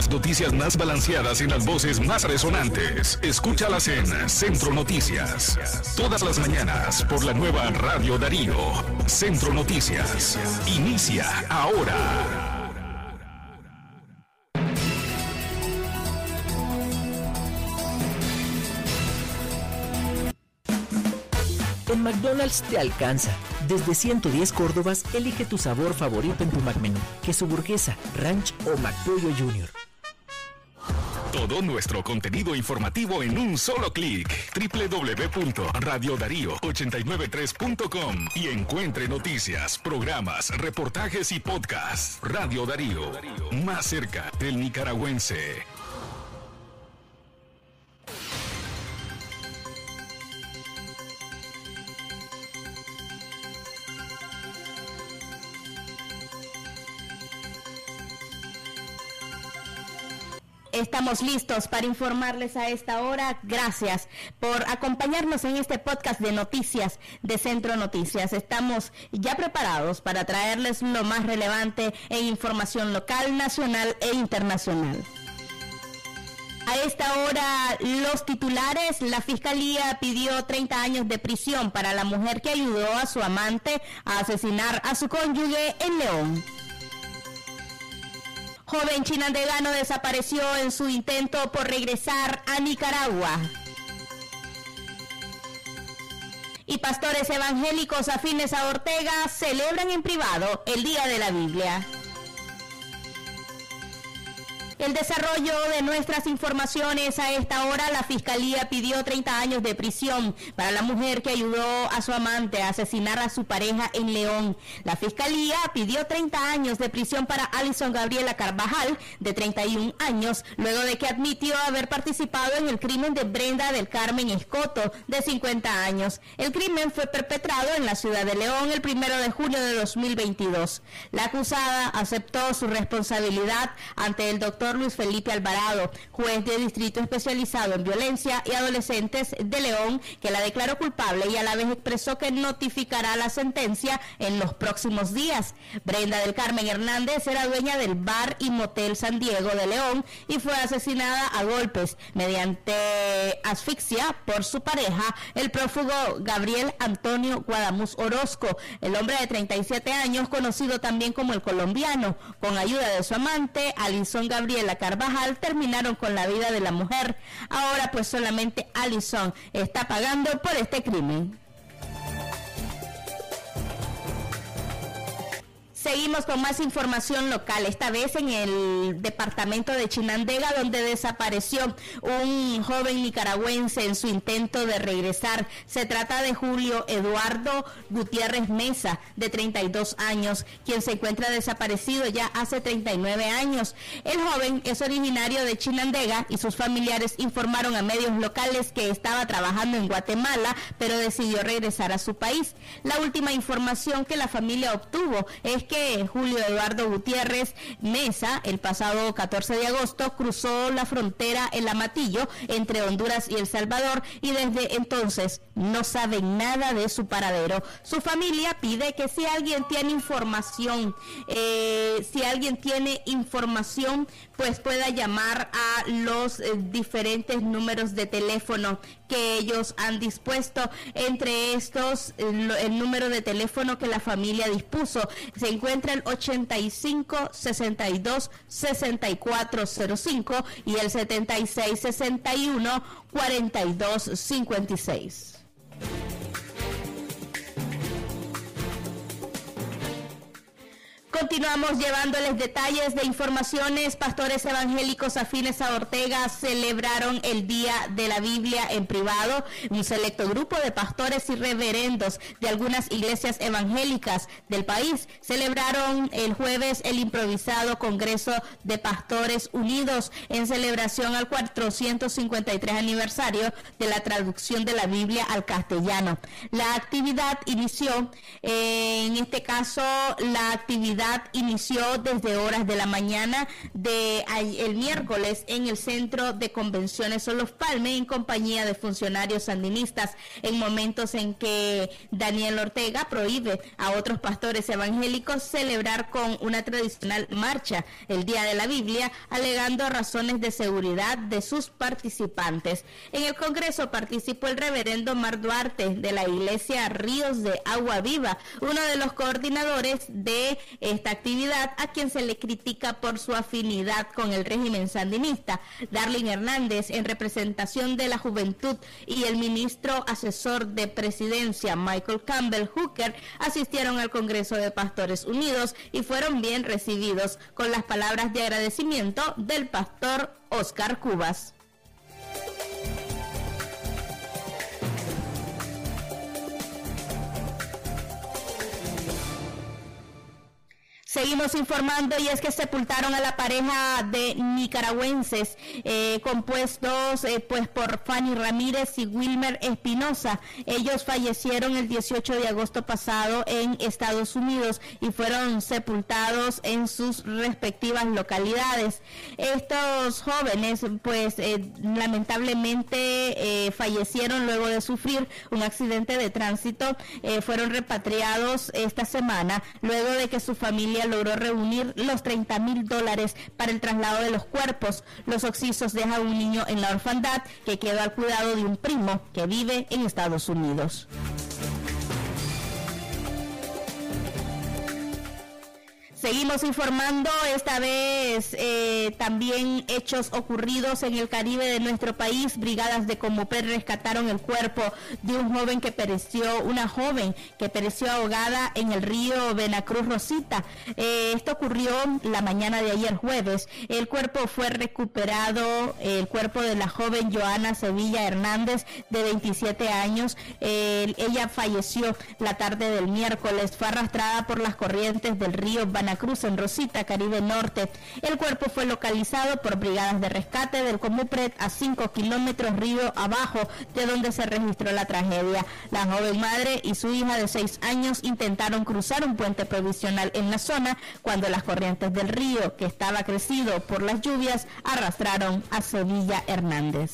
Las noticias más balanceadas en las voces más resonantes. Escúchalas en Centro Noticias. Todas las mañanas por la nueva Radio Darío. Centro Noticias. Inicia ahora. En McDonald's te alcanza. Desde 110 Córdobas, elige tu sabor favorito en tu McMenú, queso burguesa, ranch o McPollo Junior. Todo nuestro contenido informativo en un solo clic. www.radiodarío893.com y encuentre noticias, programas, reportajes y podcasts. Radio Darío, más cerca del nicaragüense. Estamos listos para informarles a esta hora. Gracias por acompañarnos en este podcast de noticias de Centro Noticias. Estamos ya preparados para traerles lo más relevante en información local, nacional e internacional. A esta hora, los titulares, la Fiscalía pidió 30 años de prisión para la mujer que ayudó a su amante a asesinar a su cónyuge en León. Joven chinandegano desapareció en su intento por regresar a Nicaragua. Y pastores evangélicos afines a Ortega celebran en privado el Día de la Biblia. El desarrollo de nuestras informaciones a esta hora, la Fiscalía pidió 30 años de prisión para la mujer que ayudó a su amante a asesinar a su pareja en León. La Fiscalía pidió 30 años de prisión para Alison Gabriela Carvajal, de 31 años, luego de que admitió haber participado en el crimen de Brenda del Carmen Escoto, de 50 años. El crimen fue perpetrado en la ciudad de León el primero de junio de 2022. La acusada aceptó su responsabilidad ante el doctor Luis Felipe Alvarado, juez de distrito especializado en violencia y adolescentes de León, que la declaró culpable y a la vez expresó que notificará la sentencia en los próximos días. Brenda del Carmen Hernández era dueña del bar y motel San Diego de León y fue asesinada a golpes mediante asfixia por su pareja, el prófugo Gabriel Antonio Guadamuz Orozco, el hombre de 37 años, conocido también como el colombiano, con ayuda de su amante, Alison Gabriel la Carvajal terminaron con la vida de la mujer. Ahora pues solamente Alison está pagando por este crimen. Seguimos con más información local, esta vez en el departamento de Chinandega, donde desapareció un joven nicaragüense en su intento de regresar. Se trata de Julio Eduardo Gutiérrez Mesa, de 32 años, quien se encuentra desaparecido ya hace 39 años. El joven es originario de Chinandega y sus familiares informaron a medios locales que estaba trabajando en Guatemala, pero decidió regresar a su país. La última información que la familia obtuvo es que Julio Eduardo Gutiérrez Mesa, el pasado 14 de agosto, cruzó la frontera en la Matillo entre Honduras y El Salvador y desde entonces no saben nada de su paradero. Su familia pide que si alguien tiene información, eh, si alguien tiene información, pues pueda llamar a los eh, diferentes números de teléfono que ellos han dispuesto. Entre estos, el, el número de teléfono que la familia dispuso se encuentra el 85 62 6405 y el 76 61 42 56. Continuamos llevándoles detalles de informaciones. Pastores evangélicos afines a Ortega celebraron el Día de la Biblia en privado. Un selecto grupo de pastores y reverendos de algunas iglesias evangélicas del país celebraron el jueves el improvisado Congreso de Pastores Unidos en celebración al 453 aniversario de la traducción de la Biblia al castellano. La actividad inició, eh, en este caso, la actividad inició desde horas de la mañana de el miércoles en el Centro de Convenciones Solos Palme en compañía de funcionarios sandinistas en momentos en que Daniel Ortega prohíbe a otros pastores evangélicos celebrar con una tradicional marcha el Día de la Biblia, alegando razones de seguridad de sus participantes. En el Congreso participó el reverendo Mar Duarte de la Iglesia Ríos de Agua Viva, uno de los coordinadores de esta actividad, a quien se le critica por su afinidad con el régimen sandinista. Darlene Hernández, en representación de la juventud, y el ministro asesor de presidencia, Michael Campbell Hooker, asistieron al Congreso de Pastores Unidos y fueron bien recibidos con las palabras de agradecimiento del pastor Oscar Cubas. Seguimos informando y es que sepultaron a la pareja de nicaragüenses eh, compuestos eh, pues por Fanny Ramírez y Wilmer Espinosa. Ellos fallecieron el 18 de agosto pasado en Estados Unidos y fueron sepultados en sus respectivas localidades. Estos jóvenes pues eh, lamentablemente fallecieron luego de sufrir un accidente de tránsito. fueron repatriados esta semana luego de que su familia logró reunir los 30 mil dólares para el traslado de los cuerpos. Los oxisos dejan un niño en la orfandad que quedó al cuidado de un primo que vive en Estados Unidos. Seguimos informando, esta vez eh, también hechos ocurridos en el Caribe de nuestro país. Brigadas de Comupé rescataron el cuerpo de un joven que pereció, una joven que pereció ahogada en el río Venacruz Rosita. Eh, esto ocurrió la mañana de ayer jueves. El cuerpo fue recuperado, el cuerpo de la joven Joana Sevilla Hernández, de 27 años. ella falleció la tarde del miércoles. Fue arrastrada por las corrientes del río Cruz en Rosita, Caribe Norte. El cuerpo fue localizado por brigadas de rescate del Comupret a 5 kilómetros río abajo de donde se registró la tragedia. La joven madre y su hija de 6 años intentaron cruzar un puente provisional en la zona cuando las corrientes del río, que estaba crecido por las lluvias, arrastraron a Sevilla Hernández.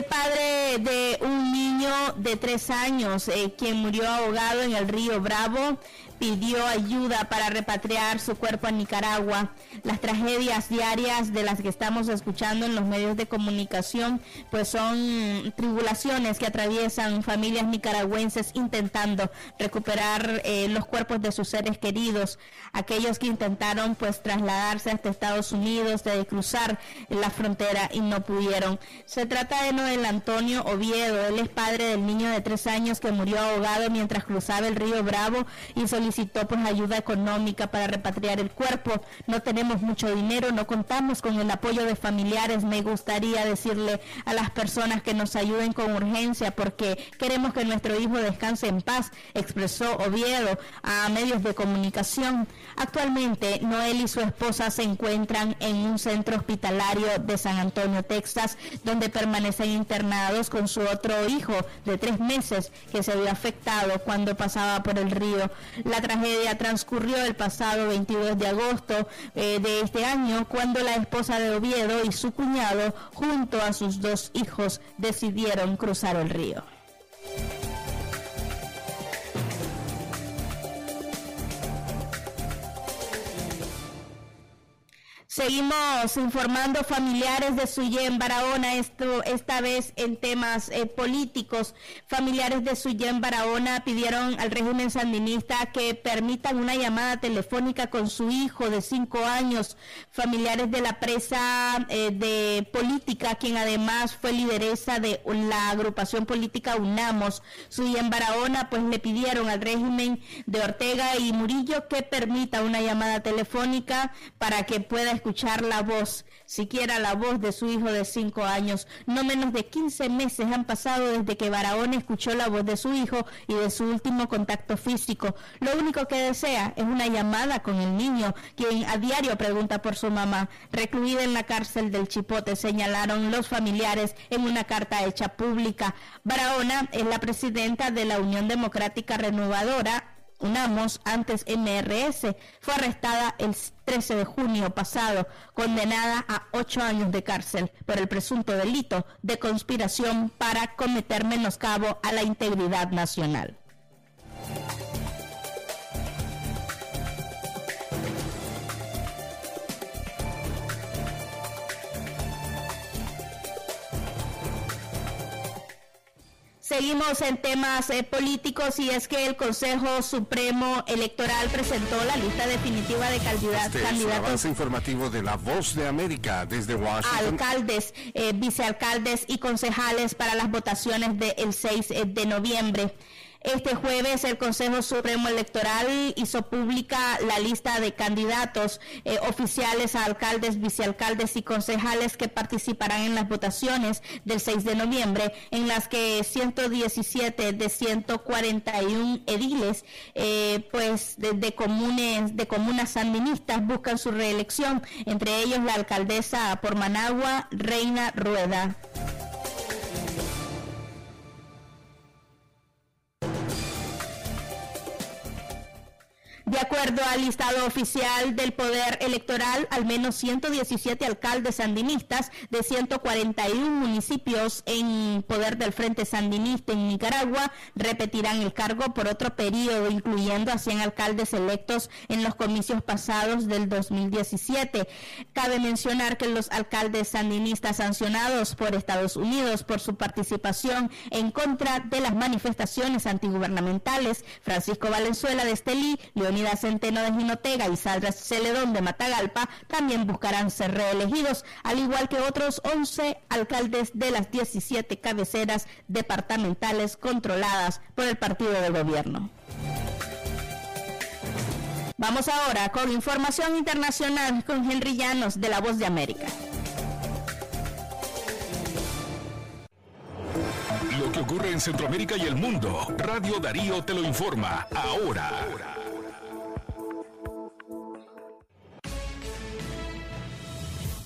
El padre de un niño de tres años, eh, quien murió ahogado en el río Bravo, pidió ayuda para repatriar su cuerpo a Nicaragua. Las tragedias diarias de las que estamos escuchando en los medios de comunicación, pues son tribulaciones que atraviesan familias nicaragüenses intentando recuperar eh, los cuerpos de sus seres queridos, aquellos que intentaron pues trasladarse hasta Estados Unidos, de cruzar la frontera y no pudieron. Se trata de Noel Antonio Oviedo, él es padre del niño de tres años que murió ahogado mientras cruzaba el río Bravo y solicitó solicitó pues ayuda económica para repatriar el cuerpo. No tenemos mucho dinero, no contamos con el apoyo de familiares. Me gustaría decirle a las personas que nos ayuden con urgencia porque queremos que nuestro hijo descanse en paz, expresó Oviedo a medios de comunicación. Actualmente, Noel y su esposa se encuentran en un centro hospitalario de San Antonio, Texas, donde permanecen internados con su otro hijo de tres meses que se vio afectado cuando pasaba por el río. Tragedia transcurrió el pasado 22 de agosto eh, de este año, cuando la esposa de Oviedo y su cuñado, junto a sus dos hijos, decidieron cruzar el río. Seguimos informando familiares de Suyén Barahona, esto, esta vez en temas eh, políticos. Familiares de Suyén Barahona pidieron al régimen sandinista que permitan una llamada telefónica con su hijo de cinco años. Familiares de la presa eh, de política, quien además fue lideresa de la agrupación política UNAMOS. Suyén Barahona, pues le pidieron al régimen de Ortega y Murillo que permita una llamada telefónica para que pueda escuchar la voz, siquiera la voz de su hijo de cinco años. No menos de 15 meses han pasado desde que Barahona escuchó la voz de su hijo y de su último contacto físico. Lo único que desea es una llamada con el niño, quien a diario pregunta por su mamá. Recluida en la cárcel del Chipote, señalaron los familiares en una carta hecha pública. Barahona es la presidenta de la Unión Democrática Renovadora UNAMOS, antes MRS, fue arrestada el 13 de junio pasado, condenada a ocho años de cárcel por el presunto delito de conspiración para cometer menoscabo a la integridad nacional. Seguimos en temas eh, políticos y es que el Consejo Supremo Electoral presentó la lista definitiva de candidatos. Este avance informativo de La Voz de América desde Washington. Alcaldes, eh, vicealcaldes y concejales para las votaciones del 6 eh, de noviembre. Este jueves el Consejo Supremo Electoral hizo pública la lista de candidatos eh, oficiales a alcaldes, vicealcaldes y concejales que participarán en las votaciones del 6 de noviembre, en las que 117 de 141 ediles, eh, pues de, de, comunes, de comunas sandinistas buscan su reelección, entre ellos la alcaldesa por Managua, Reina Rueda. Acuerdo al listado oficial del Poder Electoral, al menos 117 alcaldes sandinistas de 141 municipios en poder del Frente Sandinista en Nicaragua repetirán el cargo por otro periodo, incluyendo a 100 alcaldes electos en los comicios pasados del 2017. Cabe mencionar que los alcaldes sandinistas sancionados por Estados Unidos por su participación en contra de las manifestaciones antigubernamentales, Francisco Valenzuela de Estelí, Leonid Centeno de Jinotega y Saldra Celedón de Matagalpa también buscarán ser reelegidos, al igual que otros 11 alcaldes de las 17 cabeceras departamentales controladas por el partido de gobierno. Vamos ahora con información internacional con Henry Llanos de La Voz de América. Lo que ocurre en Centroamérica y el mundo, Radio Darío te lo informa ahora.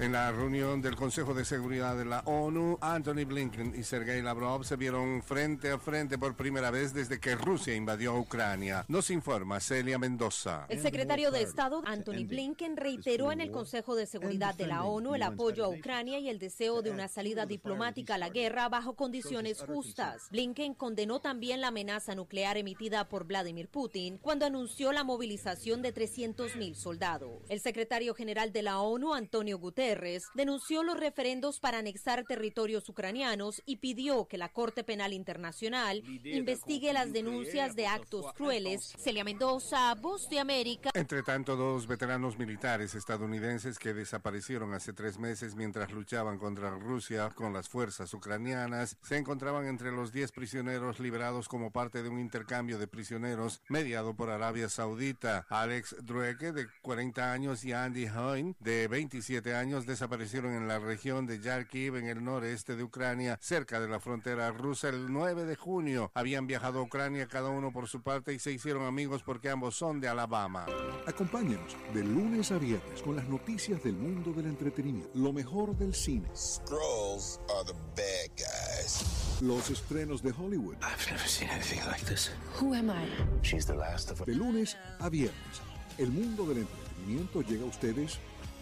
En la reunión del Consejo de Seguridad de la ONU, Anthony Blinken y Sergei Lavrov se vieron frente a frente por primera vez desde que Rusia invadió Ucrania. Nos informa Celia Mendoza. El secretario de Estado, Anthony Blinken, reiteró en el Consejo de Seguridad de la ONU el apoyo a Ucrania y el deseo de una salida diplomática a la guerra bajo condiciones justas. Blinken condenó también la amenaza nuclear emitida por Vladimir Putin cuando anunció la movilización de 300.000 soldados. El secretario general de la ONU, Antonio Guterres, denunció los referendos para anexar territorios ucranianos y pidió que la Corte Penal Internacional investigue las denuncias de actos crueles. Celia Mendoza, Voz de América. Entre tanto, dos veteranos militares estadounidenses que desaparecieron hace tres meses mientras luchaban contra Rusia con las fuerzas ucranianas se encontraban entre los diez prisioneros liberados como parte de un intercambio de prisioneros mediado por Arabia Saudita. Alex Drueke, de 40 años, y Andy Hoyne, de 27 años, desaparecieron en la región de Yarkiv, en el noreste de Ucrania, cerca de la frontera rusa, el 9 de junio. Habían viajado a Ucrania cada uno por su parte y se hicieron amigos porque ambos son de Alabama. Acompáñenos de lunes a viernes con las noticias del mundo del entretenimiento, lo mejor del cine. Scrolls are the bad guys. Los estrenos de Hollywood. I've never seen anything like this. Who am I? She's the last of De lunes a viernes, el mundo del entretenimiento llega a ustedes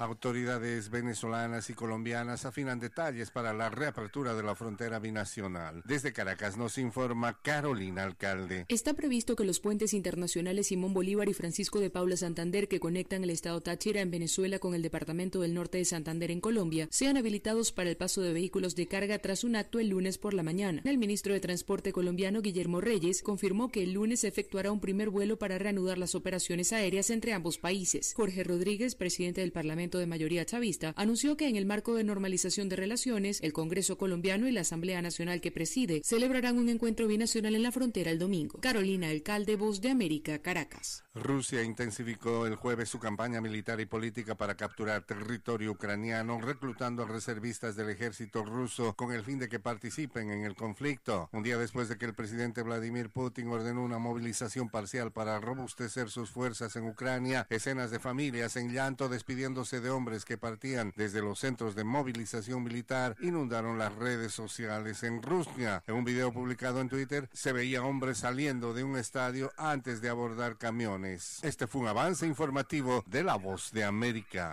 Autoridades venezolanas y colombianas afinan detalles para la reapertura de la frontera binacional. Desde Caracas nos informa Carolina Alcalde. Está previsto que los puentes internacionales Simón Bolívar y Francisco de Paula Santander que conectan el estado Táchira en Venezuela con el departamento del norte de Santander en Colombia sean habilitados para el paso de vehículos de carga tras un acto el lunes por la mañana. El ministro de Transporte colombiano Guillermo Reyes confirmó que el lunes se efectuará un primer vuelo para reanudar las operaciones aéreas entre ambos países. Jorge Rodríguez, presidente del Parlamento de mayoría chavista, anunció que en el marco de normalización de relaciones, el Congreso colombiano y la Asamblea Nacional que preside celebrarán un encuentro binacional en la frontera el domingo. Carolina Alcalde, Voz de América, Caracas. Rusia intensificó el jueves su campaña militar y política para capturar territorio ucraniano, reclutando a reservistas del ejército ruso con el fin de que participen en el conflicto. Un día después de que el presidente Vladimir Putin ordenó una movilización parcial para robustecer sus fuerzas en Ucrania, escenas de familias en llanto despidiéndose de hombres que partían desde los centros de movilización militar inundaron las redes sociales en Rusia. En un video publicado en Twitter se veía hombres saliendo de un estadio antes de abordar camiones. Este fue un avance informativo de La Voz de América.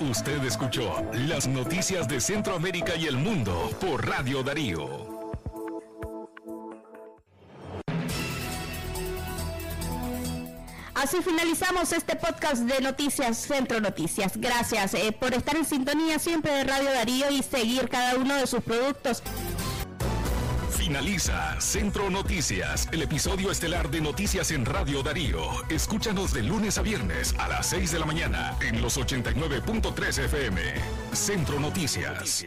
Usted escuchó las noticias de Centroamérica y el mundo por Radio Darío. Así finalizamos este podcast de Noticias Centro Noticias. Gracias eh, por estar en sintonía siempre de Radio Darío y seguir cada uno de sus productos. Finaliza Centro Noticias, el episodio estelar de Noticias en Radio Darío. Escúchanos de lunes a viernes a las 6 de la mañana en los 89.3 FM. Centro Noticias.